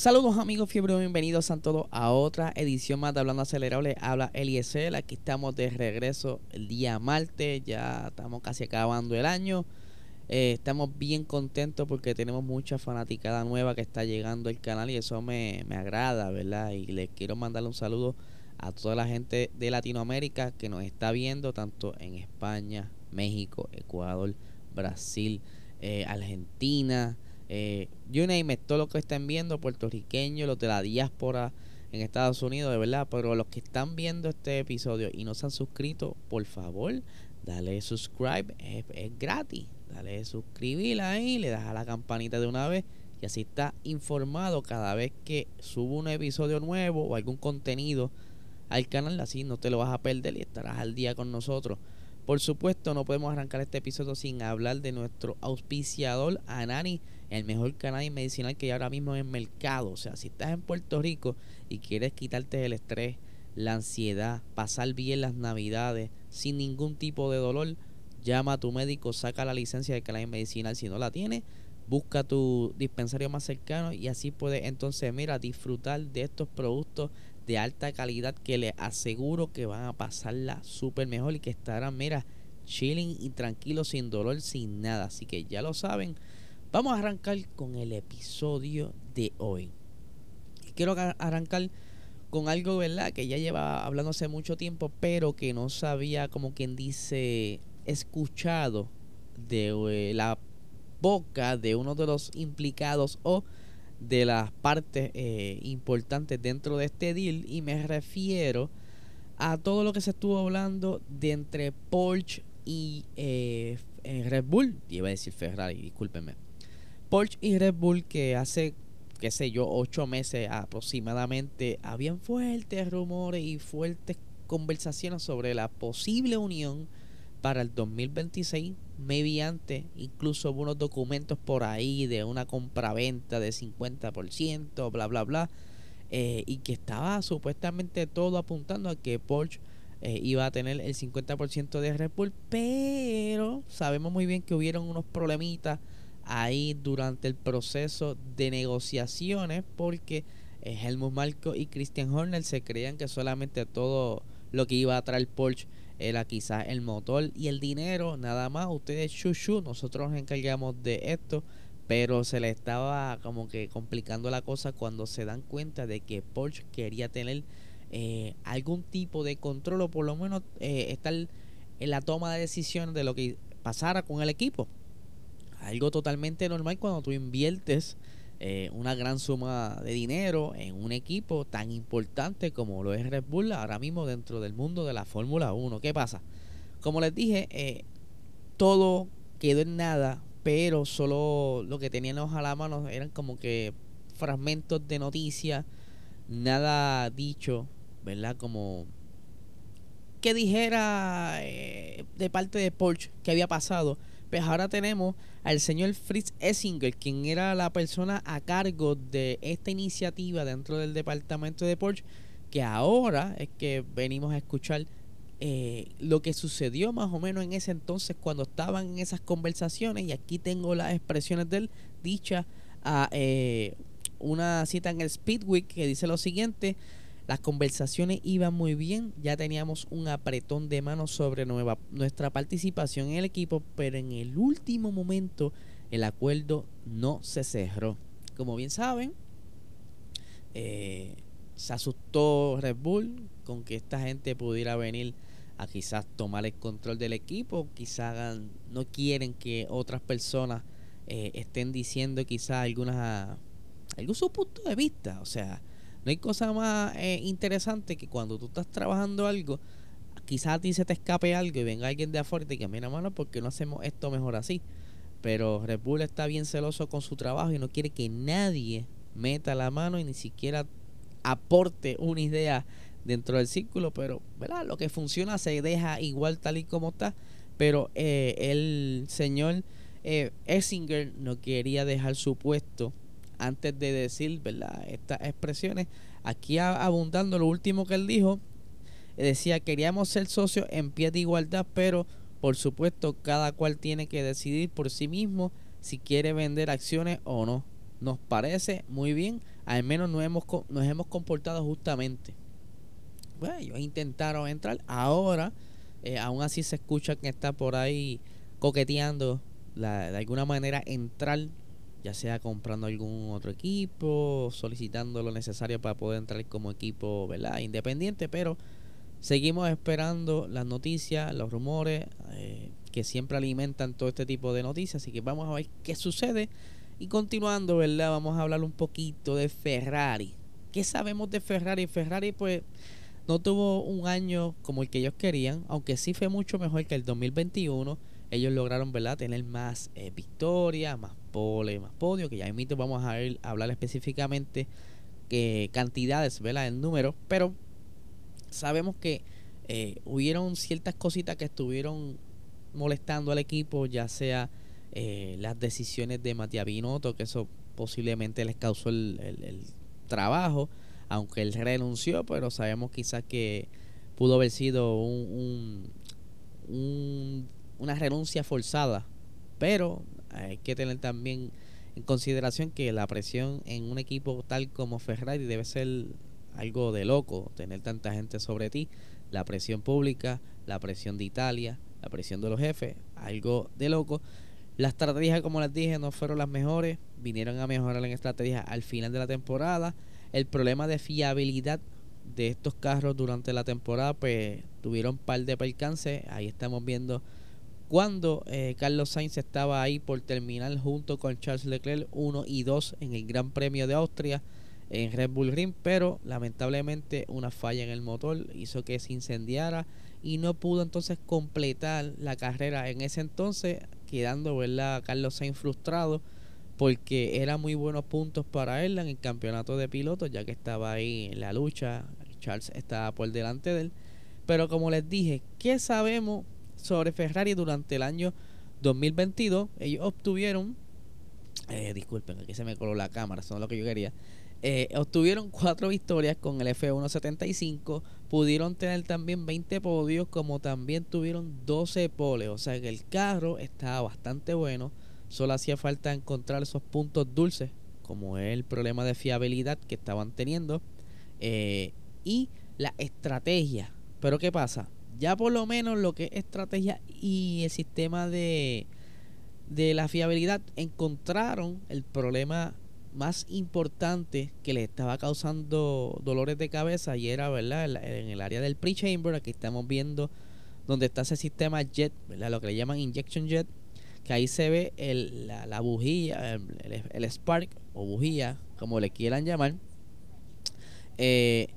Saludos amigos fiebre, bienvenidos a todos a otra edición más de Hablando Acelerable. Habla Eliezer, aquí estamos de regreso el día martes, ya estamos casi acabando el año. Eh, estamos bien contentos porque tenemos mucha fanaticada nueva que está llegando al canal y eso me, me agrada, ¿verdad? Y les quiero mandarle un saludo a toda la gente de Latinoamérica que nos está viendo, tanto en España, México, Ecuador, Brasil, eh, Argentina eh, you name todo lo que estén viendo, puertorriqueños, los de la diáspora en Estados Unidos, de verdad, pero los que están viendo este episodio y no se han suscrito, por favor, dale subscribe, es, gratis, dale suscribir ahí, le das a la campanita de una vez y así está informado cada vez que subo un episodio nuevo o algún contenido al canal, así no te lo vas a perder y estarás al día con nosotros. Por supuesto, no podemos arrancar este episodio sin hablar de nuestro auspiciador Anani el mejor canal medicinal que hay ahora mismo en el mercado. O sea, si estás en Puerto Rico y quieres quitarte el estrés, la ansiedad, pasar bien las navidades sin ningún tipo de dolor, llama a tu médico, saca la licencia de canal medicinal si no la tienes, busca tu dispensario más cercano y así puedes entonces, mira, disfrutar de estos productos de alta calidad que le aseguro que van a pasarla súper mejor y que estarán, mira, chilling y tranquilos sin dolor, sin nada. Así que ya lo saben, Vamos a arrancar con el episodio de hoy. Quiero arrancar con algo, ¿verdad? Que ya lleva hablando hace mucho tiempo, pero que no sabía, como quien dice, escuchado de eh, la boca de uno de los implicados o de las partes eh, importantes dentro de este deal. Y me refiero a todo lo que se estuvo hablando de entre Porsche y eh, Red Bull. Iba a decir Ferrari, discúlpenme Porsche y Red Bull que hace, qué sé yo, ocho meses aproximadamente, habían fuertes rumores y fuertes conversaciones sobre la posible unión para el 2026 mediante incluso unos documentos por ahí de una compraventa de 50%, bla, bla, bla, eh, y que estaba supuestamente todo apuntando a que Porsche eh, iba a tener el 50% de Red pero sabemos muy bien que hubieron unos problemitas ahí durante el proceso de negociaciones porque eh, Helmut Marko y Christian Horner se creían que solamente todo lo que iba a traer Porsche era quizás el motor y el dinero, nada más. Ustedes, chuchu, nosotros nos encargamos de esto, pero se le estaba como que complicando la cosa cuando se dan cuenta de que Porsche quería tener eh, algún tipo de control o por lo menos eh, estar en la toma de decisiones de lo que pasara con el equipo algo totalmente normal cuando tú inviertes eh, una gran suma de dinero en un equipo tan importante como lo es Red Bull ahora mismo dentro del mundo de la Fórmula 1. ¿Qué pasa? Como les dije, eh, todo quedó en nada, pero solo lo que teníamos a la mano eran como que fragmentos de noticias, nada dicho, ¿verdad? Como que dijera eh, de parte de Porsche que había pasado pues ahora tenemos al señor Fritz Essinger, quien era la persona a cargo de esta iniciativa dentro del departamento de Porsche, que ahora es que venimos a escuchar eh, lo que sucedió más o menos en ese entonces cuando estaban en esas conversaciones y aquí tengo las expresiones de él dichas a eh, una cita en el Speedweek que dice lo siguiente las conversaciones iban muy bien, ya teníamos un apretón de manos sobre nueva, nuestra participación en el equipo, pero en el último momento el acuerdo no se cerró. Como bien saben, eh, se asustó Red Bull con que esta gente pudiera venir a quizás tomar el control del equipo, quizás no quieren que otras personas eh, estén diciendo quizás algunas algún su punto de vista, o sea, no hay cosa más eh, interesante que cuando tú estás trabajando algo, quizás a ti se te escape algo y venga alguien de afuera y te diga, mira, mano, ¿por qué no hacemos esto mejor así? Pero Red Bull está bien celoso con su trabajo y no quiere que nadie meta la mano y ni siquiera aporte una idea dentro del círculo, pero ¿verdad? lo que funciona se deja igual tal y como está, pero eh, el señor eh, Essinger no quería dejar su puesto antes de decir ¿verdad? estas expresiones. Aquí abundando lo último que él dijo, decía, queríamos ser socios en pie de igualdad, pero por supuesto cada cual tiene que decidir por sí mismo si quiere vender acciones o no. Nos parece muy bien, al menos nos hemos, nos hemos comportado justamente. Bueno, ellos intentaron entrar, ahora eh, aún así se escucha que está por ahí coqueteando de alguna manera entrar, ya sea comprando algún otro equipo, solicitando lo necesario para poder entrar como equipo ¿verdad? independiente, pero seguimos esperando las noticias, los rumores eh, que siempre alimentan todo este tipo de noticias, así que vamos a ver qué sucede. Y continuando, ¿verdad? Vamos a hablar un poquito de Ferrari. ¿Qué sabemos de Ferrari? Ferrari pues no tuvo un año como el que ellos querían, aunque sí fue mucho mejor que el 2021 ellos lograron ¿verdad? tener más eh, victorias, más pole, más podio, que ya mito vamos a, hablar específicamente que cantidades, ¿verdad? el número, pero sabemos que eh, hubieron ciertas cositas que estuvieron molestando al equipo, ya sea eh, las decisiones de Matías Binotto, que eso posiblemente les causó el, el, trabajo, aunque él renunció, pero sabemos quizás que pudo haber sido un, un una renuncia forzada. Pero hay que tener también en consideración que la presión en un equipo tal como Ferrari debe ser algo de loco, tener tanta gente sobre ti. La presión pública, la presión de Italia, la presión de los jefes, algo de loco. Las estrategias, como les dije, no fueron las mejores. Vinieron a mejorar en estrategia al final de la temporada. El problema de fiabilidad de estos carros durante la temporada, pues tuvieron un par de percances. Ahí estamos viendo cuando eh, Carlos Sainz estaba ahí por terminar junto con Charles Leclerc 1 y 2 en el Gran Premio de Austria en Red Bull Ring, pero lamentablemente una falla en el motor hizo que se incendiara y no pudo entonces completar la carrera en ese entonces, quedando ¿verdad? Carlos Sainz frustrado porque eran muy buenos puntos para él en el campeonato de pilotos, ya que estaba ahí en la lucha, Charles estaba por delante de él. Pero como les dije, ¿qué sabemos sobre Ferrari durante el año 2022. Ellos obtuvieron, eh, disculpen, aquí se me coló la cámara, eso es lo que yo quería. Eh, obtuvieron cuatro victorias con el F175, pudieron tener también 20 podios, como también tuvieron 12 poles, o sea que el carro estaba bastante bueno, solo hacía falta encontrar esos puntos dulces, como es el problema de fiabilidad que estaban teniendo, eh, y la estrategia. Pero ¿qué pasa? Ya por lo menos lo que es estrategia y el sistema de, de la fiabilidad encontraron el problema más importante que le estaba causando dolores de cabeza y era, ¿verdad? En el área del pre-chamber, aquí estamos viendo donde está ese sistema jet, ¿verdad? Lo que le llaman injection jet, que ahí se ve el, la, bujía, el, spark o bujía, como le quieran llamar. Eh,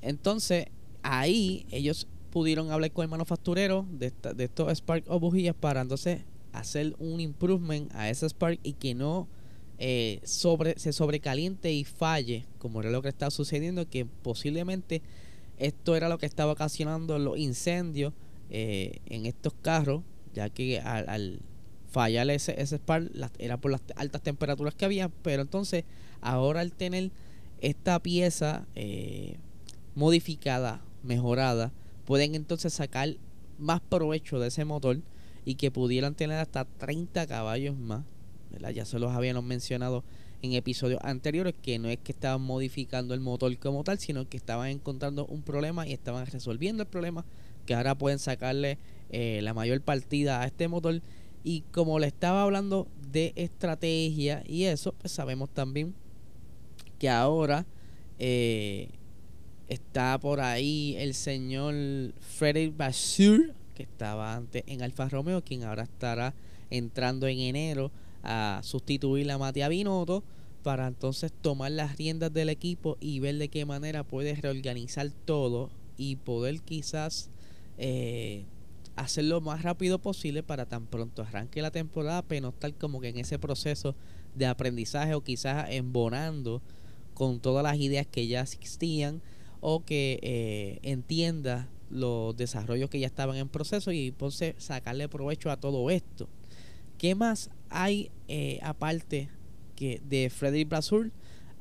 entonces, ahí ellos pudieron hablar con el manufacturero de, de estos Spark o bujías para entonces hacer un improvement a ese Spark y que no eh, sobre, se sobrecaliente y falle, como era lo que estaba sucediendo, que posiblemente esto era lo que estaba ocasionando los incendios eh, en estos carros, ya que al, fallar ese, ese spark era por las altas temperaturas que había, pero entonces ahora al tener esta pieza eh, modificada, mejorada, pueden entonces sacar más provecho de ese motor y que pudieran tener hasta 30 caballos más. Ya se los habíamos mencionado en episodios anteriores que no es que estaban modificando el motor como tal, sino que estaban encontrando un problema y estaban resolviendo el problema, que ahora pueden sacarle eh, la mayor partida a este motor. Y como le estaba hablando de estrategia y eso, pues sabemos también que ahora eh, Está por ahí el señor Frederick Basur, que estaba antes en Alfa Romeo, quien ahora estará entrando en enero a sustituir a Matías Binotto para entonces tomar las riendas del equipo y ver de qué manera puede reorganizar todo y poder quizás eh, hacerlo más rápido posible para tan pronto arranque la temporada, pero no estar como que en ese proceso de aprendizaje o quizás embonando con todas las ideas que ya existían o que eh, entienda los desarrollos que ya estaban en proceso y entonces sacarle provecho a todo esto. ¿Qué más hay eh, aparte que de Frederick Brasul?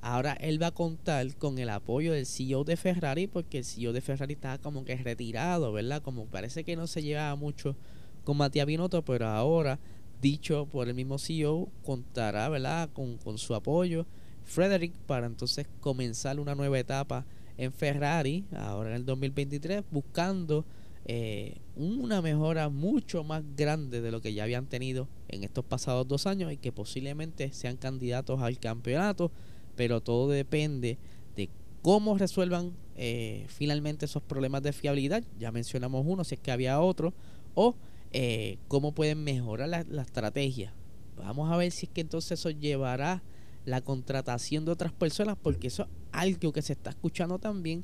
Ahora él va a contar con el apoyo del CEO de Ferrari porque el CEO de Ferrari está como que retirado, ¿verdad? Como parece que no se llevaba mucho con Matías Binotto, pero ahora, dicho por el mismo CEO, contará, ¿verdad? Con, con su apoyo Frederick para entonces comenzar una nueva etapa en Ferrari, ahora en el 2023, buscando eh, una mejora mucho más grande de lo que ya habían tenido en estos pasados dos años y que posiblemente sean candidatos al campeonato, pero todo depende de cómo resuelvan eh, finalmente esos problemas de fiabilidad. Ya mencionamos uno, si es que había otro, o eh, cómo pueden mejorar la, la estrategia. Vamos a ver si es que entonces eso llevará la contratación de otras personas, porque eso es algo que se está escuchando también,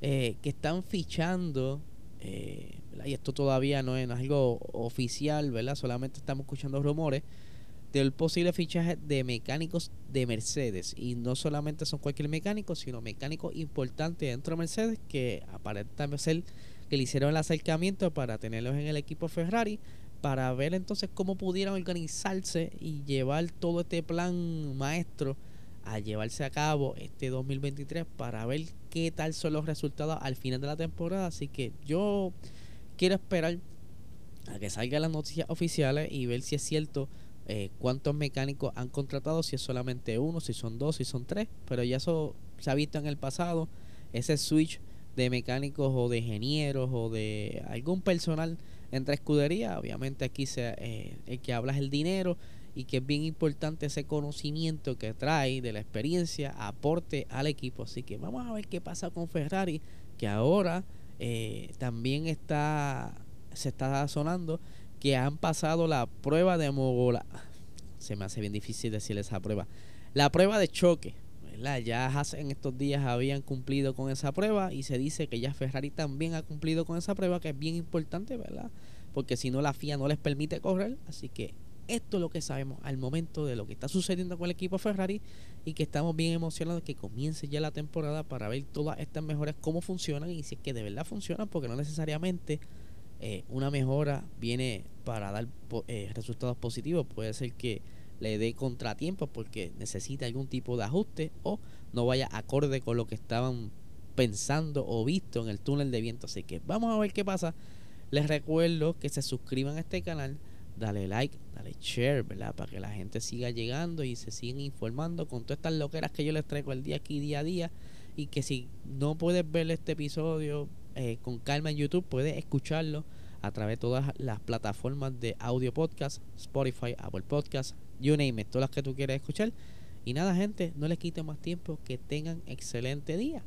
que están fichando eh, y esto todavía no es, algo oficial, ¿verdad? Solamente estamos escuchando rumores del posible fichaje de mecánicos de Mercedes. Y no solamente son cualquier mecánico, sino mecánicos importantes dentro de Mercedes que aparentan ser que le hicieron el acercamiento para tenerlos en el equipo Ferrari para ver entonces cómo pudieran organizarse y llevar todo este plan maestro a llevarse a cabo este 2023 para ver qué tal son los resultados al final de la temporada. Así que yo quiero esperar a que salgan las noticias oficiales y ver si es cierto eh, cuántos mecánicos han contratado, si es solamente uno, si son dos, si son tres. Pero ya eso se ha visto en el pasado, ese switch de mecánicos o de ingenieros o de algún personal entre escudería. Obviamente aquí se, eh, el que habla es el dinero y que es bien importante ese conocimiento que trae de la experiencia, aporte al equipo. Así que vamos a ver qué pasa con Ferrari, que ahora eh, también está se está sonando que han pasado la prueba de mogola. Se me hace bien difícil decir esa prueba. La prueba de choque. ¿verdad? Ya en estos días habían cumplido con esa prueba y se dice que ya Ferrari también ha cumplido con esa prueba, que es bien importante, ¿verdad? Porque si no la FIA no les permite correr, así que esto es lo que sabemos al momento de lo que está sucediendo con el equipo Ferrari y que estamos bien emocionados que comience ya la temporada para ver todas estas mejoras, cómo funcionan y si es que de verdad funcionan, porque no necesariamente eh, una mejora viene para dar eh, resultados positivos. Puede ser que le dé contratiempos porque necesita algún tipo de ajuste o no vaya acorde con lo que estaban pensando o visto en el túnel de viento. Así que vamos a ver qué pasa. Les recuerdo que se suscriban a este canal dale like, dale share, ¿verdad? Para que la gente siga llegando y se sigan informando con todas estas loqueras que yo les traigo el día aquí, día a día. Y que si no puedes ver este episodio eh, con calma en YouTube, puedes escucharlo a través de todas las plataformas de audio podcast, Spotify, Apple Podcast, you name it, todas las que tú quieras escuchar. Y nada, gente, no les quite más tiempo, que tengan excelente día.